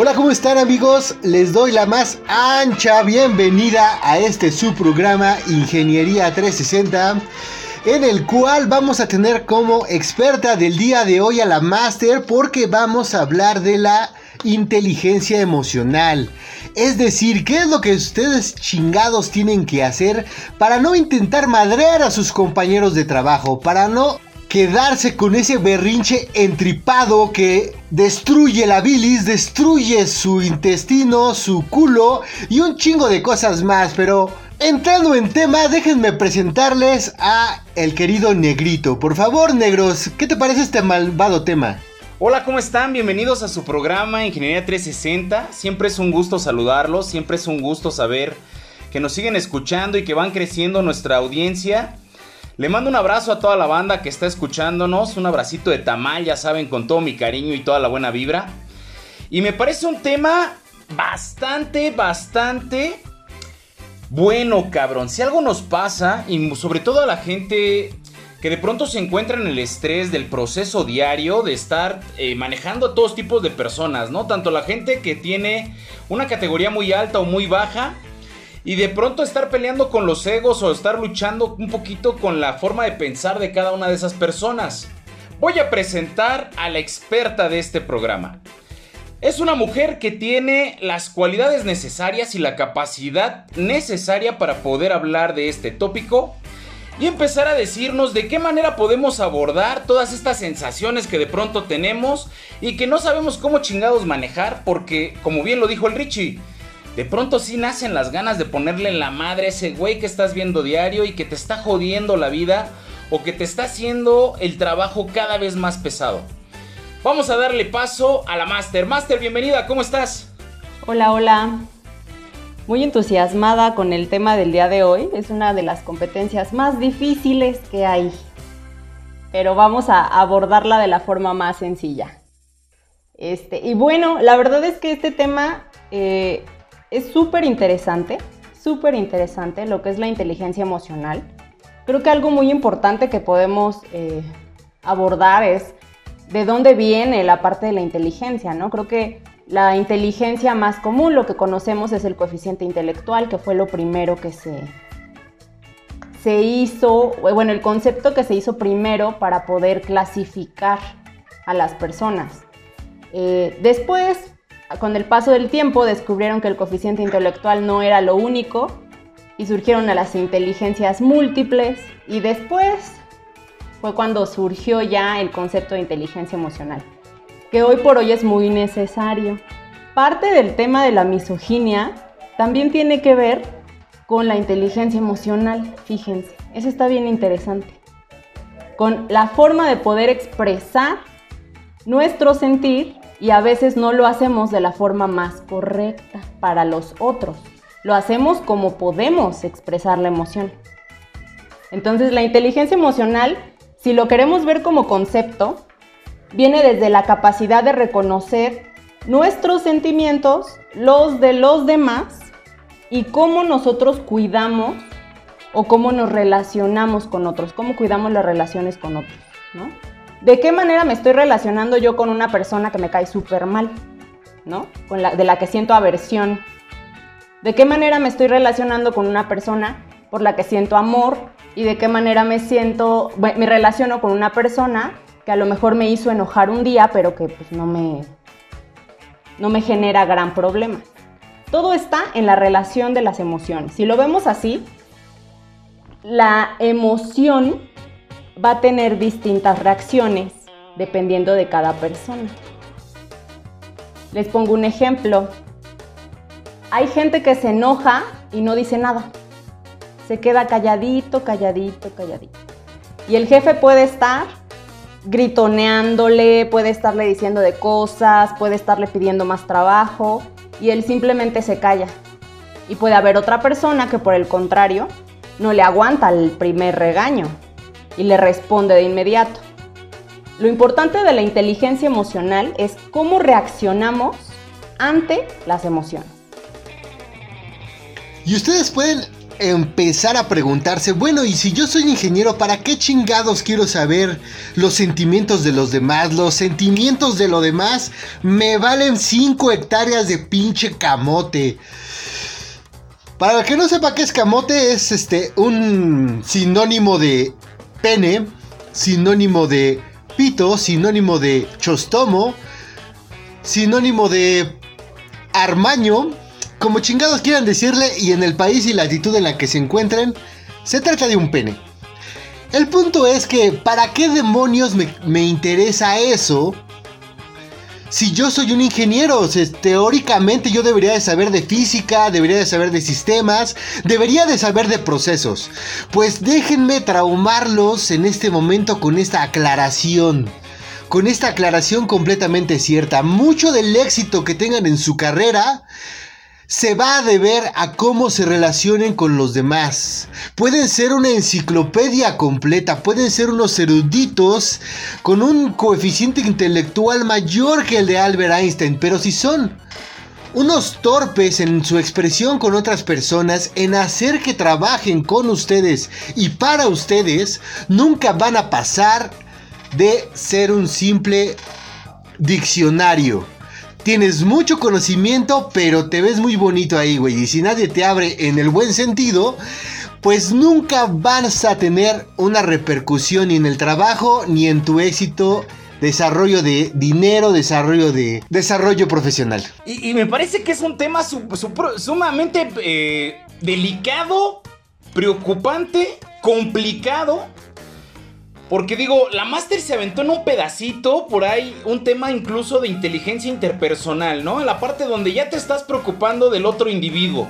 Hola, ¿cómo están amigos? Les doy la más ancha bienvenida a este su programa Ingeniería 360 en el cual vamos a tener como experta del día de hoy a la máster porque vamos a hablar de la inteligencia emocional. Es decir, ¿qué es lo que ustedes chingados tienen que hacer para no intentar madrear a sus compañeros de trabajo? Para no quedarse con ese berrinche entripado que destruye la bilis, destruye su intestino, su culo y un chingo de cosas más, pero entrando en tema, déjenme presentarles a el querido Negrito. Por favor, negros, ¿qué te parece este malvado tema? Hola, ¿cómo están? Bienvenidos a su programa Ingeniería 360. Siempre es un gusto saludarlos, siempre es un gusto saber que nos siguen escuchando y que van creciendo nuestra audiencia. Le mando un abrazo a toda la banda que está escuchándonos, un abracito de tamal, ya saben, con todo mi cariño y toda la buena vibra. Y me parece un tema bastante, bastante bueno, cabrón. Si algo nos pasa, y sobre todo a la gente que de pronto se encuentra en el estrés del proceso diario de estar eh, manejando a todos tipos de personas, ¿no? Tanto la gente que tiene una categoría muy alta o muy baja, y de pronto estar peleando con los egos o estar luchando un poquito con la forma de pensar de cada una de esas personas. Voy a presentar a la experta de este programa. Es una mujer que tiene las cualidades necesarias y la capacidad necesaria para poder hablar de este tópico y empezar a decirnos de qué manera podemos abordar todas estas sensaciones que de pronto tenemos y que no sabemos cómo chingados manejar porque, como bien lo dijo el Richie, de pronto sí nacen las ganas de ponerle la madre a ese güey que estás viendo diario y que te está jodiendo la vida o que te está haciendo el trabajo cada vez más pesado. Vamos a darle paso a la Master. Master, bienvenida, ¿cómo estás? Hola, hola. Muy entusiasmada con el tema del día de hoy. Es una de las competencias más difíciles que hay. Pero vamos a abordarla de la forma más sencilla. Este, y bueno, la verdad es que este tema eh, es súper interesante, súper interesante lo que es la inteligencia emocional. Creo que algo muy importante que podemos eh, abordar es de dónde viene la parte de la inteligencia, ¿no? Creo que la inteligencia más común, lo que conocemos es el coeficiente intelectual, que fue lo primero que se, se hizo, bueno, el concepto que se hizo primero para poder clasificar a las personas. Eh, después con el paso del tiempo descubrieron que el coeficiente intelectual no era lo único y surgieron las inteligencias múltiples y después fue cuando surgió ya el concepto de inteligencia emocional, que hoy por hoy es muy necesario. Parte del tema de la misoginia también tiene que ver con la inteligencia emocional, fíjense, eso está bien interesante, con la forma de poder expresar nuestro sentir y a veces no lo hacemos de la forma más correcta para los otros. Lo hacemos como podemos expresar la emoción. Entonces la inteligencia emocional, si lo queremos ver como concepto, viene desde la capacidad de reconocer nuestros sentimientos, los de los demás y cómo nosotros cuidamos o cómo nos relacionamos con otros, cómo cuidamos las relaciones con otros, ¿no? ¿De qué manera me estoy relacionando yo con una persona que me cae súper mal? ¿No? Con la, de la que siento aversión. ¿De qué manera me estoy relacionando con una persona por la que siento amor? ¿Y de qué manera me siento, me relaciono con una persona que a lo mejor me hizo enojar un día, pero que pues no me, no me genera gran problema? Todo está en la relación de las emociones. Si lo vemos así, la emoción va a tener distintas reacciones dependiendo de cada persona. Les pongo un ejemplo. Hay gente que se enoja y no dice nada. Se queda calladito, calladito, calladito. Y el jefe puede estar gritoneándole, puede estarle diciendo de cosas, puede estarle pidiendo más trabajo y él simplemente se calla. Y puede haber otra persona que por el contrario no le aguanta el primer regaño y le responde de inmediato. Lo importante de la inteligencia emocional es cómo reaccionamos ante las emociones. Y ustedes pueden empezar a preguntarse, bueno, y si yo soy ingeniero, ¿para qué chingados quiero saber los sentimientos de los demás? Los sentimientos de lo demás me valen 5 hectáreas de pinche camote. Para el que no sepa qué es camote, es este un sinónimo de pene, sinónimo de pito, sinónimo de chostomo, sinónimo de armaño como chingados quieran decirle y en el país y la latitud en la que se encuentren, se trata de un pene. El punto es que, ¿para qué demonios me, interesa eso? Si yo soy un ingeniero, teóricamente yo debería de saber de física, debería de saber de sistemas, debería de saber de procesos. Pues déjenme traumarlos en este momento con esta aclaración. Con esta aclaración completamente cierta. Mucho del éxito que tengan en su carrera se va a deber a cómo se relacionen con los demás. Pueden ser una enciclopedia completa, pueden ser unos eruditos con un coeficiente intelectual mayor que el de Albert Einstein, pero si son unos torpes en su expresión con otras personas, en hacer que trabajen con ustedes y para ustedes, nunca van a pasar de ser un simple diccionario tienes mucho conocimiento, pero te ves muy bonito ahí, güey. Y si nadie te abre en el buen sentido, pues nunca vas a tener una repercusión ni en el trabajo, ni en tu éxito desarrollo de dinero, desarrollo de desarrollo profesional. Y, me parece que es un tema sumamente eh, delicado, preocupante, complicado porque digo, la Master se aventó en un pedacito, por ahí, un tema incluso de inteligencia interpersonal, ¿no? La parte donde ya te estás preocupando del otro individuo,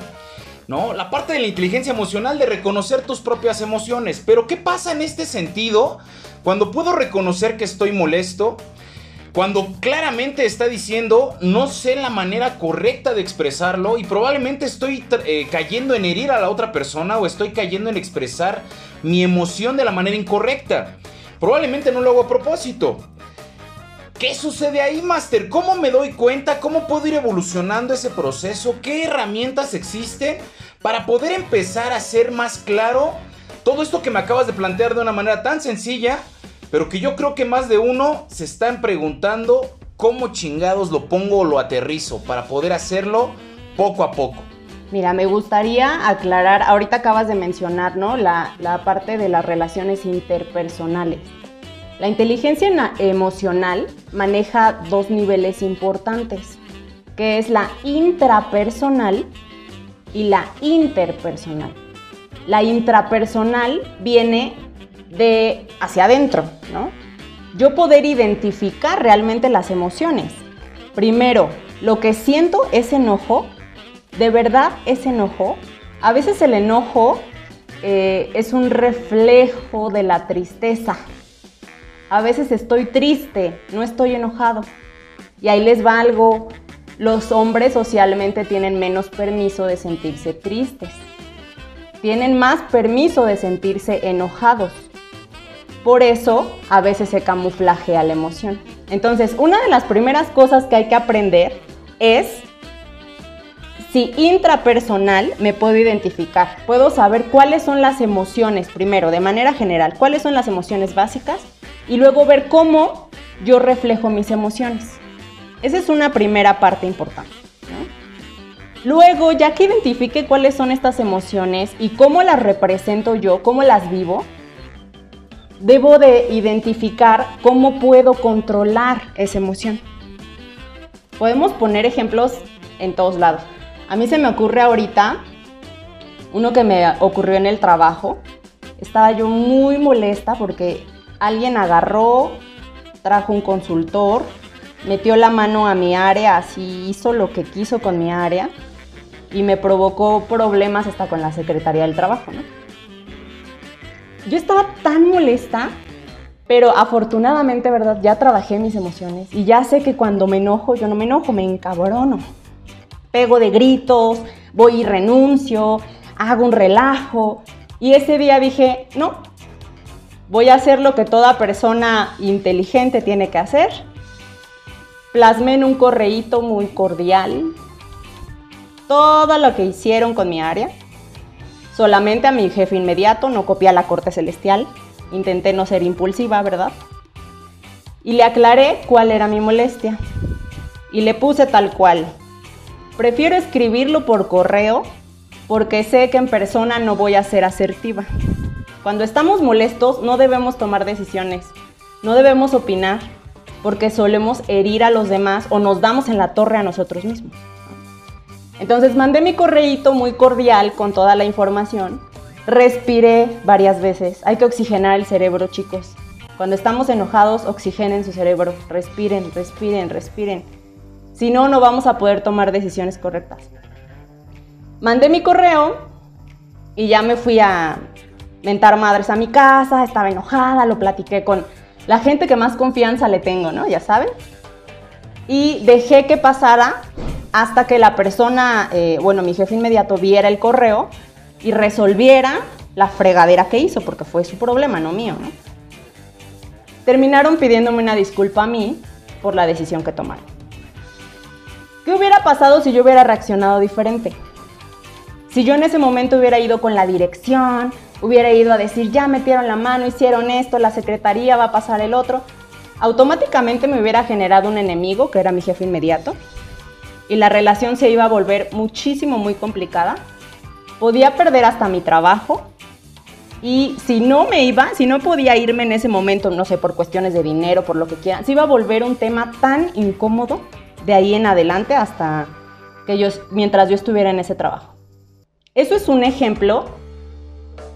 ¿no? La parte de la inteligencia emocional de reconocer tus propias emociones. Pero ¿qué pasa en este sentido cuando puedo reconocer que estoy molesto? Cuando claramente está diciendo no sé la manera correcta de expresarlo y probablemente estoy eh, cayendo en herir a la otra persona o estoy cayendo en expresar mi emoción de la manera incorrecta. Probablemente no lo hago a propósito. ¿Qué sucede ahí, Master? ¿Cómo me doy cuenta? ¿Cómo puedo ir evolucionando ese proceso? ¿Qué herramientas existen para poder empezar a ser más claro todo esto que me acabas de plantear de una manera tan sencilla, pero que yo creo que más de uno se están preguntando cómo chingados lo pongo o lo aterrizo para poder hacerlo poco a poco? Mira, me gustaría aclarar, ahorita acabas de mencionar, ¿no? La, parte de las relaciones interpersonales. La inteligencia emocional maneja dos niveles importantes, que es la intrapersonal y la interpersonal. La intrapersonal viene de hacia adentro, ¿no? Yo poder identificar realmente las emociones. Primero, lo que siento es enojo ¿De verdad es enojo? A veces el enojo eh, es un reflejo de la tristeza. A veces estoy triste, no estoy enojado. Y ahí les va algo. Los hombres socialmente tienen menos permiso de sentirse tristes. Tienen más permiso de sentirse enojados. Por eso a veces se camuflajea la emoción. Entonces, una de las primeras cosas que hay que aprender es si intrapersonal me puedo identificar, puedo saber cuáles son las emociones, primero, de manera general, cuáles son las emociones básicas y luego ver cómo yo reflejo mis emociones. Esa es una primera parte importante. Luego, ya que identifique cuáles son estas emociones y cómo las represento yo, cómo las vivo, debo de identificar cómo puedo controlar esa emoción. Podemos poner ejemplos en todos lados. A mí se me ocurre ahorita uno que me ocurrió en el trabajo. Estaba yo muy molesta porque alguien agarró, trajo un consultor, metió la mano a mi área, así hizo lo que quiso con mi área y me provocó problemas hasta con la Secretaría del Trabajo, ¿no? Yo estaba tan molesta Pero afortunadamente, ¿verdad? Ya trabajé mis emociones y ya sé que cuando me enojo, yo no me enojo, me encabrono. Pego de gritos, voy y renuncio, hago un relajo. Y ese día dije, no, voy a hacer lo que toda persona inteligente tiene que hacer. Plasmé en un correíto muy cordial todo lo que hicieron con mi área. Solamente a mi jefe inmediato, no copié a la corte celestial. Intenté no ser impulsiva, ¿verdad? Y le aclaré cuál era mi molestia. Y le puse tal cual. Prefiero escribirlo por correo porque sé que en persona no voy a ser asertiva. Cuando estamos molestos no debemos tomar decisiones, no debemos opinar, porque solemos herir a los demás o nos damos en la torre a nosotros mismos. Entonces mandé mi correíto muy cordial con toda la información Respiré varias veces. Hay que oxigenar el cerebro, chicos. Cuando estamos enojados, oxigenen su cerebro. Respiren, respiren, respiren. Si no, no vamos a poder tomar decisiones correctas. Mandé mi correo y ya me fui a mentar madres a mi casa. Estaba enojada, lo platiqué con la gente que más confianza le tengo, ¿no? Ya saben. Y dejé que pasara hasta que la persona, eh, bueno, mi jefe inmediato viera el correo y resolviera la fregadera que hizo, porque fue su problema, no mío. Terminaron pidiéndome una disculpa a mí por la decisión que tomaron. ¿Qué hubiera pasado si yo hubiera reaccionado diferente? Si yo en ese momento hubiera ido con la dirección, hubiera ido a decir, ya metieron la mano, hicieron esto, la secretaría va a pasar el otro, automáticamente me hubiera generado un enemigo, que era mi jefe inmediato, y la relación se iba a volver muchísimo, muy complicada podía perder hasta mi trabajo y si no me iba, si no podía irme en ese momento, no sé, por cuestiones de dinero, por lo que quieran, se iba a volver un tema tan incómodo de ahí en adelante hasta que yo, mientras yo estuviera en ese trabajo. Eso es un ejemplo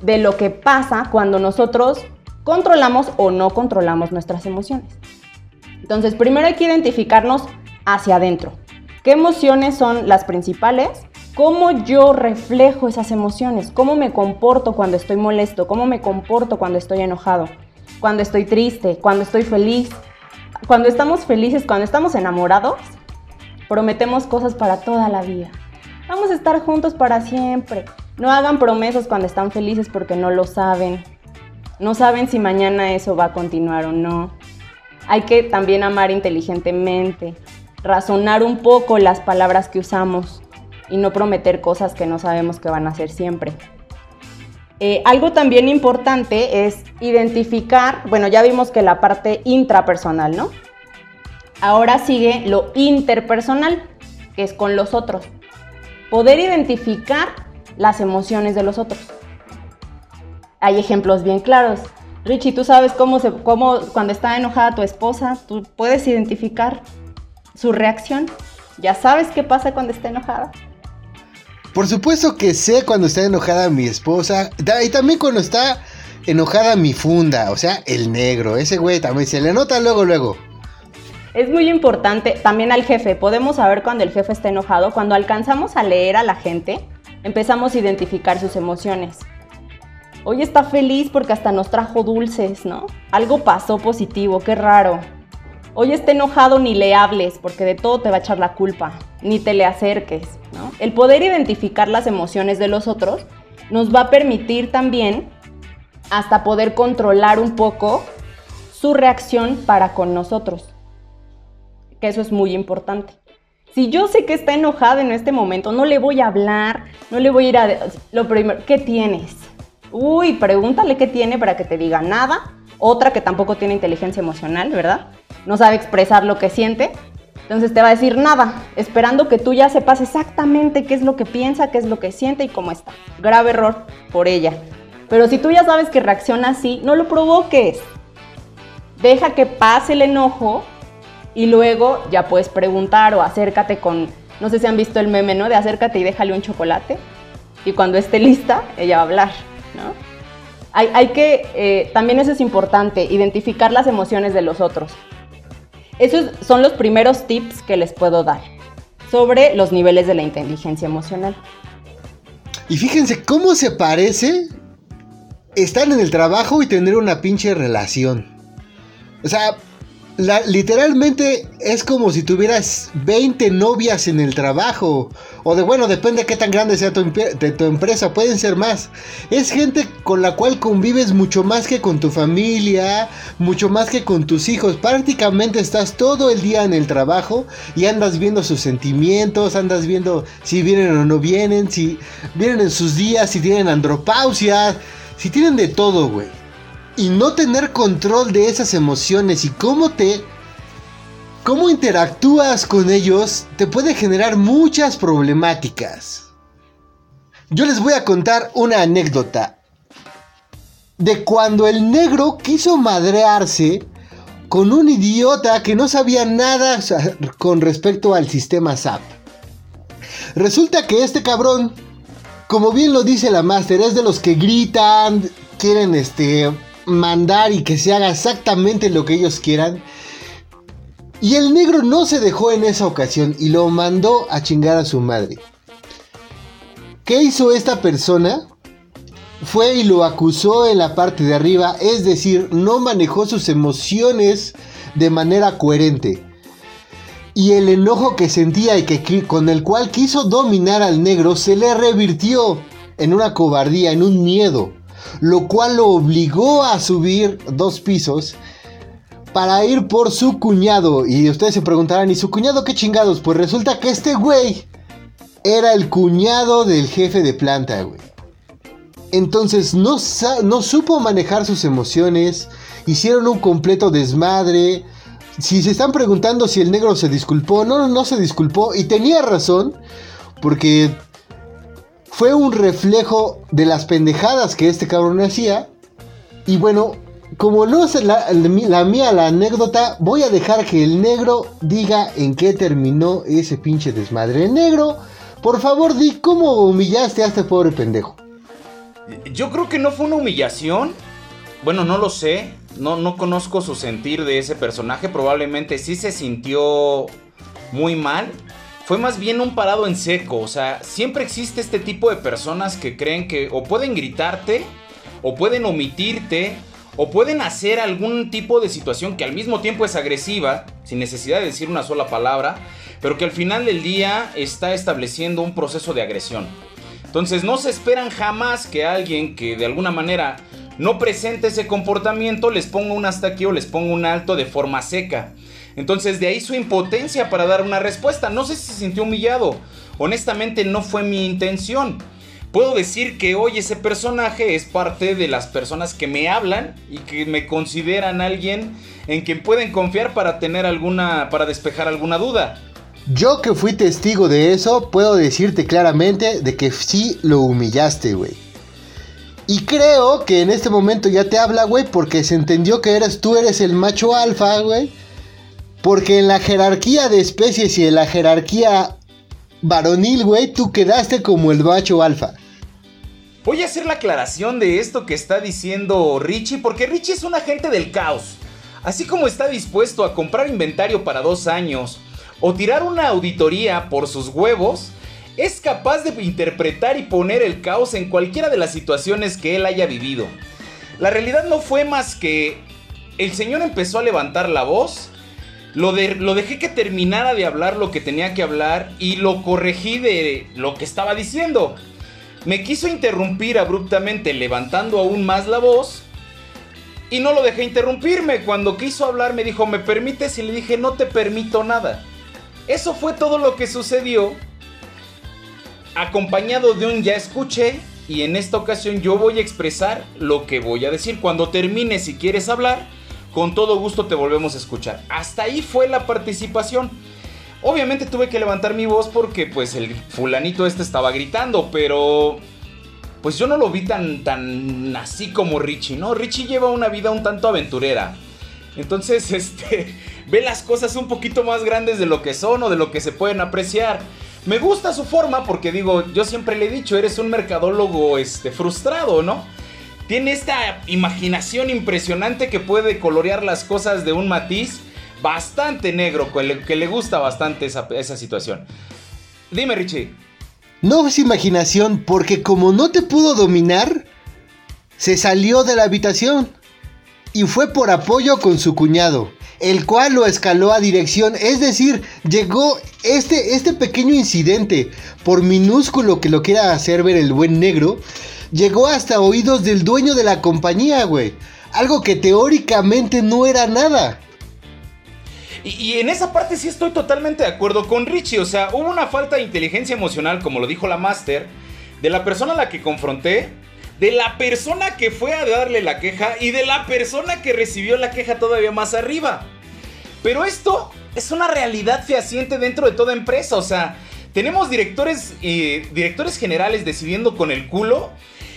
de lo que pasa cuando nosotros controlamos o no controlamos nuestras emociones. Entonces, primero hay que identificarnos hacia adentro. ¿Qué emociones son las principales? cómo yo reflejo esas emociones, cómo me comporto cuando estoy molesto, cómo me comporto cuando estoy enojado, cuando estoy triste, cuando estoy feliz. Cuando estamos felices, cuando estamos enamorados, prometemos cosas para toda la vida. Vamos a estar juntos para siempre. No hagan promesas cuando están felices porque no lo saben. No saben si mañana eso va a continuar o no. Hay que también amar inteligentemente, razonar un poco las palabras que usamos y no prometer cosas que no sabemos que van a ser siempre. Eh, algo también importante es identificar, bueno, ya vimos que la parte intrapersonal, ¿no? Ahora sigue lo interpersonal, que es con los otros. Poder identificar las emociones de los otros. Hay ejemplos bien claros. Richie, tú sabes cómo, se, cómo cuando está enojada tu esposa, tú puedes identificar su reacción. Ya sabes qué pasa cuando está enojada. Por supuesto que sé cuando está enojada mi esposa. Y también cuando está enojada mi funda. O sea, el negro. Ese güey también se le nota luego, luego. Es muy importante también al jefe. Podemos saber cuando el jefe está enojado. Cuando alcanzamos a leer a la gente, empezamos a identificar sus emociones. Hoy está feliz porque hasta nos trajo dulces, ¿no? Algo pasó positivo, qué raro. Hoy está enojado, ni le hables, porque de todo te va a echar la culpa, ni te le acerques. El poder identificar las emociones de los otros nos va a permitir también hasta poder controlar un poco su reacción para con nosotros. Que eso es muy importante. Si yo sé que está enojada en este momento, no le voy a hablar, no le voy a ir a... Lo primero, ¿qué tienes? Uy, pregúntale qué tiene para que te diga nada. Otra que tampoco tiene inteligencia emocional, ¿verdad? no sabe expresar lo que siente, entonces te va a decir nada, esperando que tú ya sepas exactamente qué es lo que piensa, qué es lo que siente y cómo está. Grave error por ella. Pero si tú ya sabes que reacciona así, no lo provoques. Deja que pase el enojo y luego ya puedes preguntar o acércate con, no sé si han visto el meme, ¿no? De acércate y déjale un chocolate. Y cuando esté lista, ella va a hablar, ¿no? Hay, que, eh, también eso es importante, identificar las emociones de los otros. Esos son los primeros tips que les puedo dar sobre los niveles de la inteligencia emocional. Y fíjense cómo se parece estar en el trabajo y tener una pinche relación. O sea, literalmente es como si tuvieras 20 novias en el trabajo. O de bueno, depende de qué tan grande sea tu, tu, empresa, pueden ser más. Es gente con la cual convives mucho más que con tu familia, mucho más que con tus hijos. Prácticamente estás todo el día en el trabajo y andas viendo sus sentimientos, andas viendo si vienen o no vienen, si vienen en sus días, si tienen andropausia, si tienen de todo, güey y no tener control de esas emociones y cómo te cómo interactúas con ellos te puede generar muchas problemáticas. Yo les voy a contar una anécdota de cuando el negro quiso madrearse con un idiota que no sabía nada con respecto al sistema SAP. Resulta que este cabrón, como bien lo dice la máster, es de los que gritan, quieren este mandar y que se haga exactamente lo que ellos quieran. Y el negro no se dejó en esa ocasión y lo mandó a chingar a su madre. ¿Qué hizo esta persona? Fue y lo acusó en la parte de arriba, es decir, no manejó sus emociones de manera coherente. Y el enojo que sentía y que, con el cual quiso dominar al negro se le revirtió en una cobardía, en un miedo lo cual lo obligó a subir dos pisos para ir por su cuñado. Y ustedes se preguntarán, ¿y su cuñado qué chingados? Pues resulta que este güey era el cuñado del jefe de planta, güey. Entonces no, no supo manejar sus emociones, hicieron un completo desmadre. Si se están preguntando si el negro se disculpó, no, no se disculpó y tenía razón, porque fue un reflejo de las pendejadas que este cabrón hacía. Y bueno, como no es la, mía la anécdota, voy a dejar que el negro diga en qué terminó ese pinche desmadre. negro, por favor, di cómo humillaste a este pobre pendejo. Yo creo que no fue una humillación. Bueno, no lo sé. No, no conozco su sentir de ese personaje. Probablemente sí se sintió muy mal fue más bien un parado en seco. O sea, siempre existe este tipo de personas que creen que o pueden gritarte, o pueden omitirte, o pueden hacer algún tipo de situación que al mismo tiempo es agresiva, sin necesidad de decir una sola palabra, pero que al final del día está estableciendo un proceso de agresión. Entonces no se esperan jamás que alguien que de alguna manera no presente ese comportamiento les ponga un hasta aquí o les ponga un alto de forma seca. Entonces de ahí su impotencia para dar una respuesta. No sé si se sintió humillado. Honestamente no fue mi intención. Puedo decir que hoy ese personaje es parte de las personas que me hablan y que me consideran alguien en quien pueden confiar para tener alguna para despejar alguna duda. Yo que fui testigo de eso, puedo decirte claramente de que sí lo humillaste, güey. Y creo que en este momento ya te habla, güey, porque se entendió que eres tú eres el macho alfa, güey. Porque en la jerarquía de especies y en la jerarquía varonil, güey, tú quedaste como el macho alfa. Voy a hacer la aclaración de esto que está diciendo Richie, porque Richie es un agente del caos. Así como está dispuesto a comprar inventario para dos años o tirar una auditoría por sus huevos, es capaz de interpretar y poner el caos en cualquiera de las situaciones que él haya vivido. La realidad no fue más que el señor empezó a levantar la voz lo, lo, dejé que terminara de hablar lo que tenía que hablar y lo corregí de lo que estaba diciendo. Me quiso interrumpir abruptamente levantando aún más la voz y no lo dejé interrumpirme. Cuando quiso hablar me dijo, ¿me permites? Y le dije, no te permito nada. Eso fue todo lo que sucedió. Acompañado de un ya escuché. Y en esta ocasión yo voy a expresar lo que voy a decir. Cuando termine, si quieres hablar, con todo gusto te volvemos a escuchar. Hasta ahí fue la participación. Obviamente tuve que levantar mi voz porque pues el fulanito este estaba gritando, pero pues yo no lo vi tan tan así como Richie, ¿no? Richie lleva una vida un tanto aventurera. Entonces, este, ve las cosas un poquito más grandes de lo que son o de lo que se pueden apreciar. Me gusta su forma porque digo, yo siempre le he dicho, eres un mercadólogo este frustrado, ¿no? Tiene esta imaginación impresionante que puede colorear las cosas de un matiz bastante negro, que le, gusta bastante esa, esa situación. Dime, Richie. No es imaginación, porque como no te pudo dominar, se salió de la habitación. y fue por apoyo con su cuñado, el cual lo escaló a dirección, es decir, llegó este, este pequeño incidente, por minúsculo que lo quiera hacer ver el buen negro, llegó hasta oídos del dueño de la compañía, güey. Algo que teóricamente no era nada. Y, en esa parte sí estoy totalmente de acuerdo con Richie. O sea, hubo una falta de inteligencia emocional, como lo dijo la Master, de la persona a la que confronté, de la persona que fue a darle la queja y de la persona que recibió la queja todavía más arriba. Pero esto es una realidad fehaciente dentro de toda empresa. O sea, tenemos directores, eh, directores generales decidiendo con el culo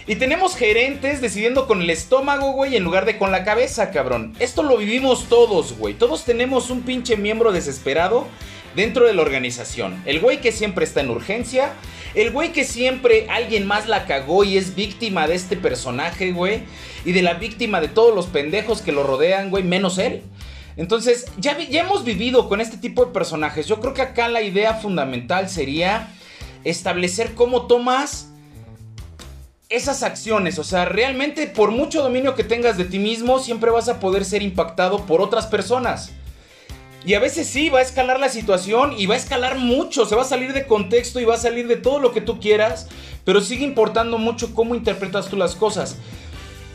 y tenemos gerentes decidiendo con el estómago, güey, en lugar de con la cabeza, cabrón. Esto lo vivimos todos, güey. Todos tenemos un pinche miembro desesperado dentro de la organización. El güey que siempre está en urgencia. El güey que siempre alguien más la cagó y es víctima de este personaje, güey. Y de la víctima de todos los pendejos que lo rodean, güey, menos él. Entonces, ya, ya hemos vivido con este tipo de personajes. Yo creo que acá la idea fundamental sería establecer cómo tomas esas acciones. O sea, realmente por mucho dominio que tengas de ti mismo, siempre vas a poder ser impactado por otras personas. Y a veces sí, va a escalar la situación y va a escalar mucho, se va a salir de contexto y va a salir de todo lo que tú quieras, pero sigue importando mucho cómo interpretas tú las cosas.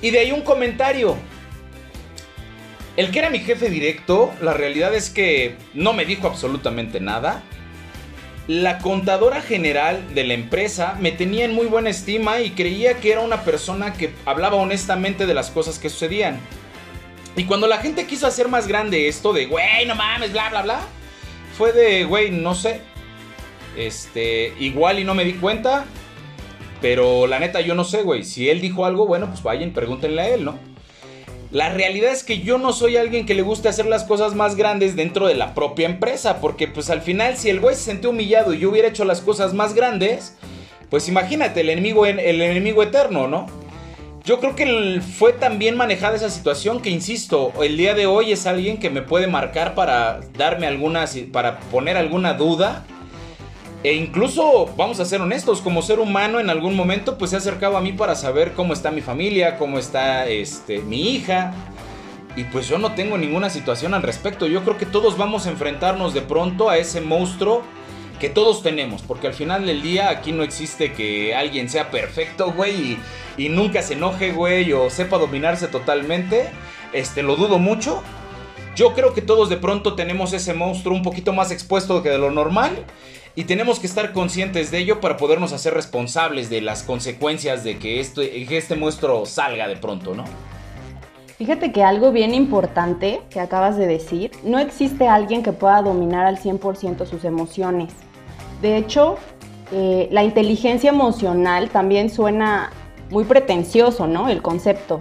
Y de ahí un comentario. El que era mi jefe directo, la realidad es que no me dijo absolutamente nada la contadora general de la empresa me tenía en muy buena estima y creía que era una persona que hablaba honestamente de las cosas que sucedían. Y cuando la gente quiso hacer más grande esto de, güey, no mames, bla, bla, bla, fue de, güey, no sé. Este, igual y no me di cuenta, pero la neta yo no sé, güey. Si él dijo algo, bueno, pues vayan, pregúntenle a él, ¿no? La realidad es que yo no soy alguien que le guste hacer las cosas más grandes dentro de la propia empresa, porque pues al final si el güey se sintió humillado y yo hubiera hecho las cosas más grandes, pues imagínate, el enemigo, el enemigo eterno, ¿no? Yo creo que fue tan bien manejada esa situación que, insisto, el día de hoy es alguien que me puede marcar para darme algunas, para poner alguna duda e incluso, vamos a ser honestos, como ser humano en algún momento pues se ha acercado a mí para saber cómo está mi familia, cómo está este, mi hija. Y pues yo no tengo ninguna situación al respecto. Yo creo que todos vamos a enfrentarnos de pronto a ese monstruo que todos tenemos. Porque al final del día aquí no existe que alguien sea perfecto, güey, y, y, nunca se enoje, güey, o sepa dominarse totalmente. Este, lo dudo mucho. Yo creo que todos de pronto tenemos ese monstruo un poquito más expuesto que de lo normal. Y tenemos que estar conscientes de ello para podernos hacer responsables de las consecuencias de que este, este monstruo salga de pronto, ¿no? Fíjate que algo bien importante que acabas de decir, no existe alguien que pueda dominar al 100% sus emociones. De hecho, eh, la inteligencia emocional también suena muy pretencioso, ¿no? El concepto,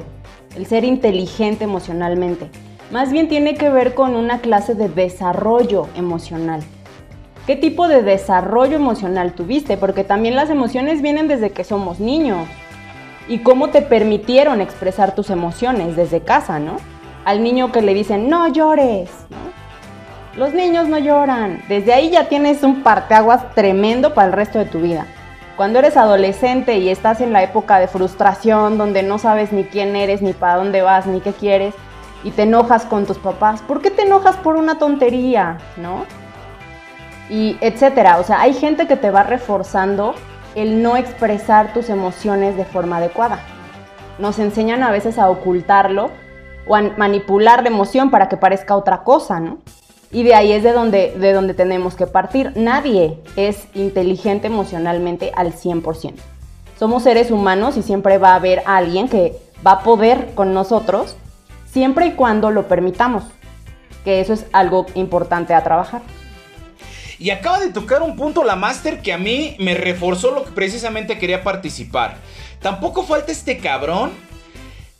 el ser inteligente emocionalmente. Más bien tiene que ver con una clase de desarrollo emocional. ¿Qué tipo de desarrollo emocional tuviste? Porque también las emociones vienen desde que somos niños. ¿Y cómo te permitieron expresar tus emociones desde casa, no? Al niño que le dicen, no llores, ¿no? Los niños no lloran. Desde ahí ya tienes un parteaguas tremendo para el resto de tu vida. Cuando eres adolescente y estás en la época de frustración, donde no sabes ni quién eres, ni para dónde vas, ni qué quieres, y te enojas con tus papás, ¿por qué te enojas por una tontería, no? Y etcétera. O sea, hay gente que te va reforzando el no expresar tus emociones de forma adecuada. Nos enseñan a veces a ocultarlo o a manipular la emoción para que parezca otra cosa, ¿no? Y de ahí es de donde, de donde tenemos que partir. Nadie es inteligente emocionalmente al 100%. Somos seres humanos y siempre va a haber alguien que va a poder con nosotros siempre y cuando lo permitamos. Que eso es algo importante a trabajar. Y acaba de tocar un punto la Master que a mí me reforzó lo que precisamente quería participar. Tampoco falta este cabrón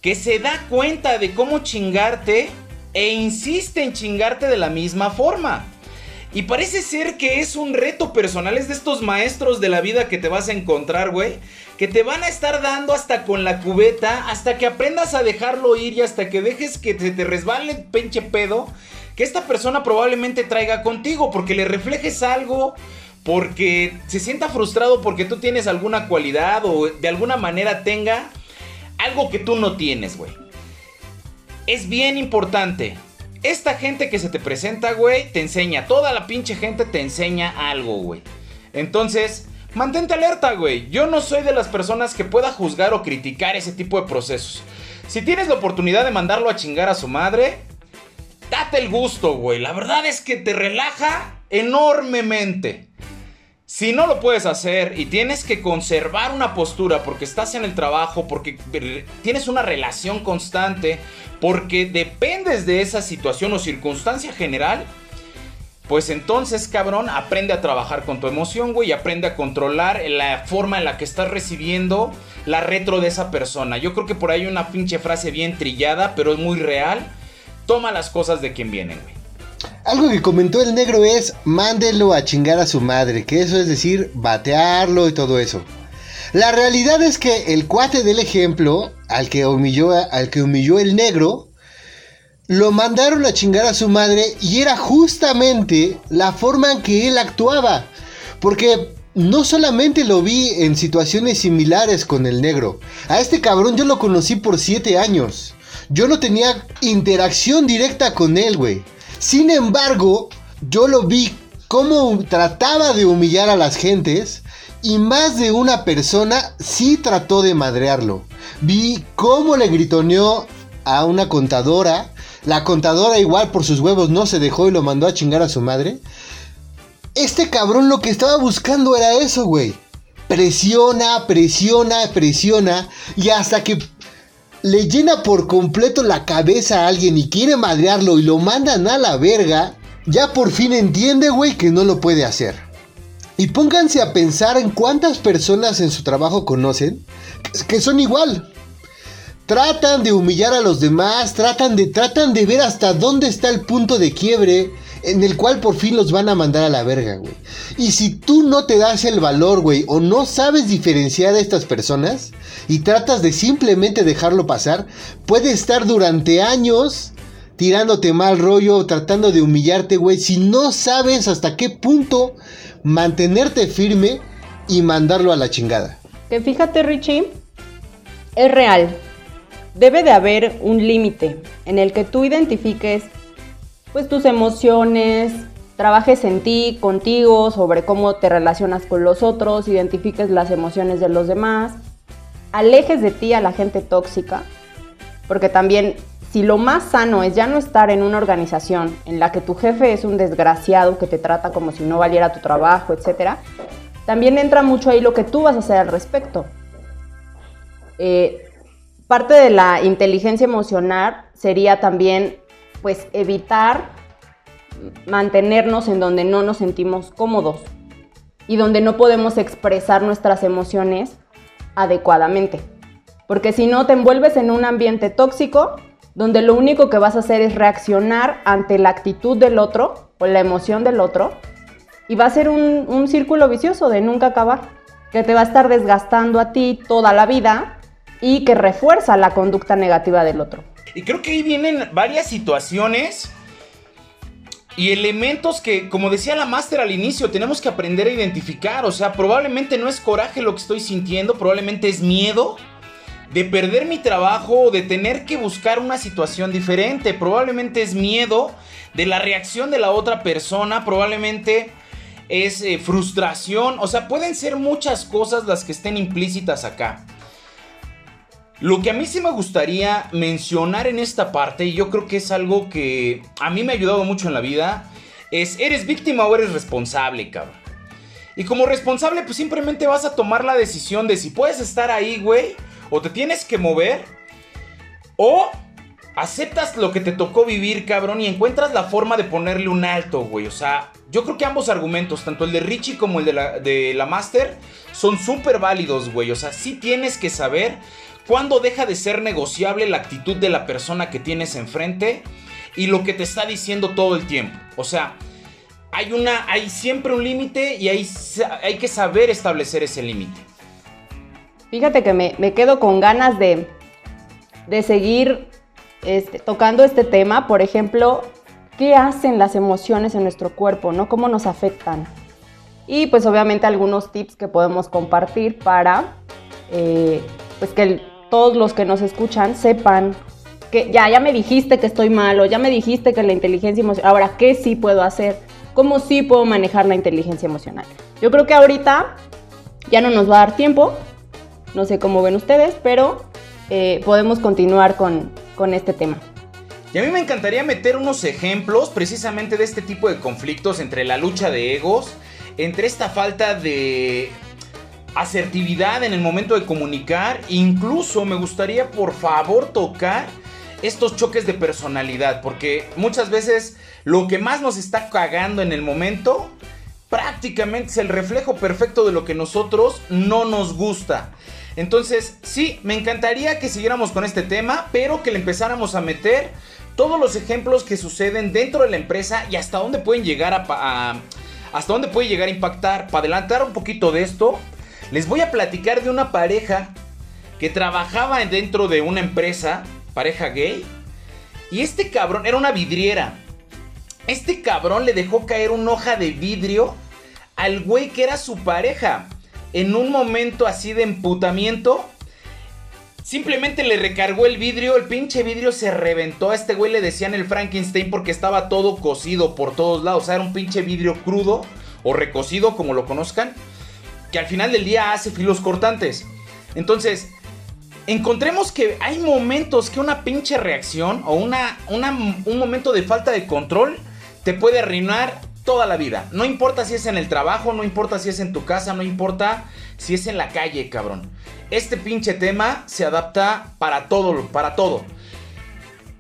que se da cuenta de cómo chingarte e insiste en chingarte de la misma forma. Y parece ser que es un reto personal, es de estos maestros de la vida que te vas a encontrar, güey. Que te van a estar dando hasta con la cubeta, hasta que aprendas a dejarlo ir y hasta que dejes que se te resbale el pinche pedo que esta persona probablemente traiga contigo, porque le reflejes algo, porque se sienta frustrado porque tú tienes alguna cualidad o de alguna manera tenga algo que tú no tienes, güey. es bien importante. Esta gente que se te presenta, güey, te enseña. Toda la pinche gente te enseña algo, güey. Entonces, mantente alerta, güey. Yo no soy de las personas que pueda juzgar o criticar ese tipo de procesos. Si tienes la oportunidad de mandarlo a chingar a su madre, date el gusto, güey. La verdad es que te relaja enormemente. Si no lo puedes hacer y tienes que conservar una postura porque estás en el trabajo, porque tienes una relación constante, porque dependes de esa situación o circunstancia general, pues entonces, cabrón, aprende a trabajar con tu emoción, güey, aprende a controlar la forma en la que estás recibiendo la retro de esa persona. Yo creo que por ahí hay una pinche frase bien trillada, pero es muy real. Toma las cosas de quien vienen. Algo que comentó el negro es, mándelo a chingar a su madre, que eso es decir, batearlo y todo eso. La realidad es que el cuate del ejemplo, al que humilló, al que humilló el negro, lo mandaron a chingar a su madre y era justamente la forma en que él actuaba. Porque no solamente lo vi en situaciones similares con el negro. A este cabrón yo lo conocí por 7 años. Yo no tenía interacción directa con él, güey. Sin embargo, yo lo vi cómo trataba de humillar a las gentes y más de una persona sí trató de madrearlo. Vi cómo le gritoneó a una contadora. La contadora igual por sus huevos no se dejó y lo mandó a chingar a su madre. Este cabrón lo que estaba buscando era eso, güey. Presiona, presiona, presiona. Y hasta que le llena por completo la cabeza a alguien y quiere madrearlo y lo mandan a la verga, ya por fin entiende, güey, que no lo puede hacer. Y pónganse a pensar en cuántas personas en su trabajo conocen que son igual. Tratan de humillar a los demás, tratan de, tratan de ver hasta dónde está el punto de quiebre en el cual por fin los van a mandar a la verga, güey. Y si tú no te das el valor, güey, o no sabes diferenciar a estas personas y tratas de simplemente dejarlo pasar, puede estar durante años tirándote mal rollo, tratando de humillarte, güey, si no sabes hasta qué punto mantenerte firme y mandarlo a la chingada. Que fíjate, Richie, es real. Debe de haber un límite en el que tú identifiques pues tus emociones, trabajes en ti, contigo, sobre cómo te relacionas con los otros, identifiques las emociones de los demás, alejes de ti a la gente tóxica, porque también si lo más sano es ya no estar en una organización en la que tu jefe es un desgraciado que te trata como si no valiera tu trabajo, etc., también entra mucho ahí lo que tú vas a hacer al respecto. Eh, parte de la inteligencia emocional sería también pues evitar mantenernos en donde no nos sentimos cómodos y donde no podemos expresar nuestras emociones adecuadamente. Porque si no, te envuelves en un ambiente tóxico donde lo único que vas a hacer es reaccionar ante la actitud del otro o la emoción del otro y va a ser un, un círculo vicioso de nunca acabar, que te va a estar desgastando a ti toda la vida y que refuerza la conducta negativa del otro. Y creo que ahí vienen varias situaciones y elementos que, como decía la máster al inicio, tenemos que aprender a identificar. O sea, probablemente no es coraje lo que estoy sintiendo, probablemente es miedo de perder mi trabajo o de tener que buscar una situación diferente. Probablemente es miedo de la reacción de la otra persona, probablemente es eh, frustración. O sea, pueden ser muchas cosas las que estén implícitas acá. Lo que a mí sí me gustaría mencionar en esta parte, y yo creo que es algo que a mí me ha ayudado mucho en la vida, es, ¿eres víctima o eres responsable, cabrón? Y como responsable, pues simplemente vas a tomar la decisión de si puedes estar ahí, güey, o te tienes que mover, o aceptas lo que te tocó vivir, cabrón, y encuentras la forma de ponerle un alto, güey. O sea, yo creo que ambos argumentos, tanto el de Richie como el de la, de la Master, son súper válidos, güey. O sea, sí tienes que saber ¿Cuándo deja de ser negociable la actitud de la persona que tienes enfrente y lo que te está diciendo todo el tiempo? O sea, hay, una, hay siempre un límite y hay, hay que saber establecer ese límite. Fíjate que me, quedo con ganas de, de seguir este, tocando este tema. Por ejemplo, ¿qué hacen las emociones en nuestro cuerpo? ¿no? ¿Cómo nos afectan? Y pues obviamente algunos tips que podemos compartir para eh, pues que el, todos los que nos escuchan sepan que ya, ya me dijiste que estoy malo, ya me dijiste que la inteligencia emocional, ahora, ¿qué sí puedo hacer? ¿Cómo sí puedo manejar la inteligencia emocional? Yo creo que ahorita ya no nos va a dar tiempo, no sé cómo ven ustedes, pero eh, podemos continuar con, con este tema. Y a mí me encantaría meter unos ejemplos precisamente de este tipo de conflictos entre la lucha de egos, entre esta falta de asertividad en el momento de comunicar. Incluso me gustaría por favor tocar estos choques de personalidad, porque muchas veces lo que más nos está cagando en el momento prácticamente es el reflejo perfecto de lo que nosotros no nos gusta. Entonces, sí, me encantaría que siguiéramos con este tema, pero que le empezáramos a meter todos los ejemplos que suceden dentro de la empresa y hasta dónde pueden llegar a, hasta dónde puede llegar a impactar. Para adelantar un poquito de esto, les voy a platicar de una pareja que trabajaba dentro de una empresa, pareja gay, y este cabrón era una vidriera. Este cabrón le dejó caer una hoja de vidrio al güey que era su pareja. En un momento así de emputamiento, simplemente le recargó el vidrio, el pinche vidrio se reventó. A este güey le decían el Frankenstein porque estaba todo cocido por todos lados. O sea, era un pinche vidrio crudo o recocido, como lo conozcan que al final del día hace filos cortantes. Entonces, encontremos que hay momentos que una pinche reacción o una, un momento de falta de control te puede arruinar toda la vida. No importa si es en el trabajo, no importa si es en tu casa, no importa si es en la calle, cabrón. Este pinche tema se adapta para todo, para todo.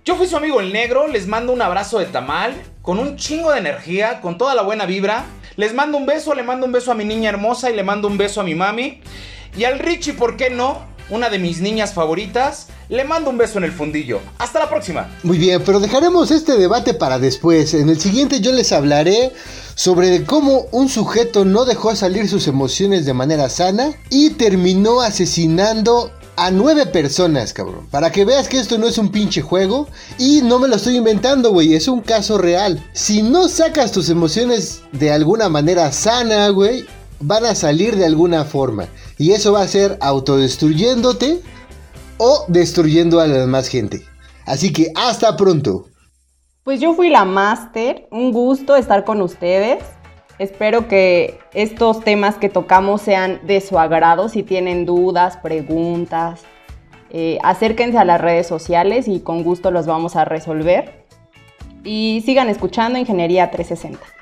Yo fui su amigo el negro, les mando un abrazo de tamal, con un chingo de energía, con toda la buena vibra. Les mando un beso, le mando un beso a mi niña hermosa y le mando un beso a mi mami. Y al Richie, ¿por qué no? Una de mis niñas favoritas. Le mando un beso en el fundillo. Hasta la próxima. Muy bien, pero dejaremos este debate para después. En el siguiente yo les hablaré sobre cómo un sujeto no dejó salir sus emociones de manera sana y terminó asesinando a nueve personas, cabrón. Para que veas que esto no es un pinche juego. Y no me lo estoy inventando, güey. Es un caso real. Si no sacas tus emociones de alguna manera sana, güey, van a salir de alguna forma. Y eso va a ser autodestruyéndote o destruyendo a la demás gente. Así que hasta pronto. Pues yo fui la máster. Un gusto estar con ustedes. Espero que estos temas que tocamos sean de su agrado. Si tienen dudas, preguntas, eh, acérquense a las redes sociales y con gusto los vamos a resolver. Y sigan escuchando Ingeniería 360.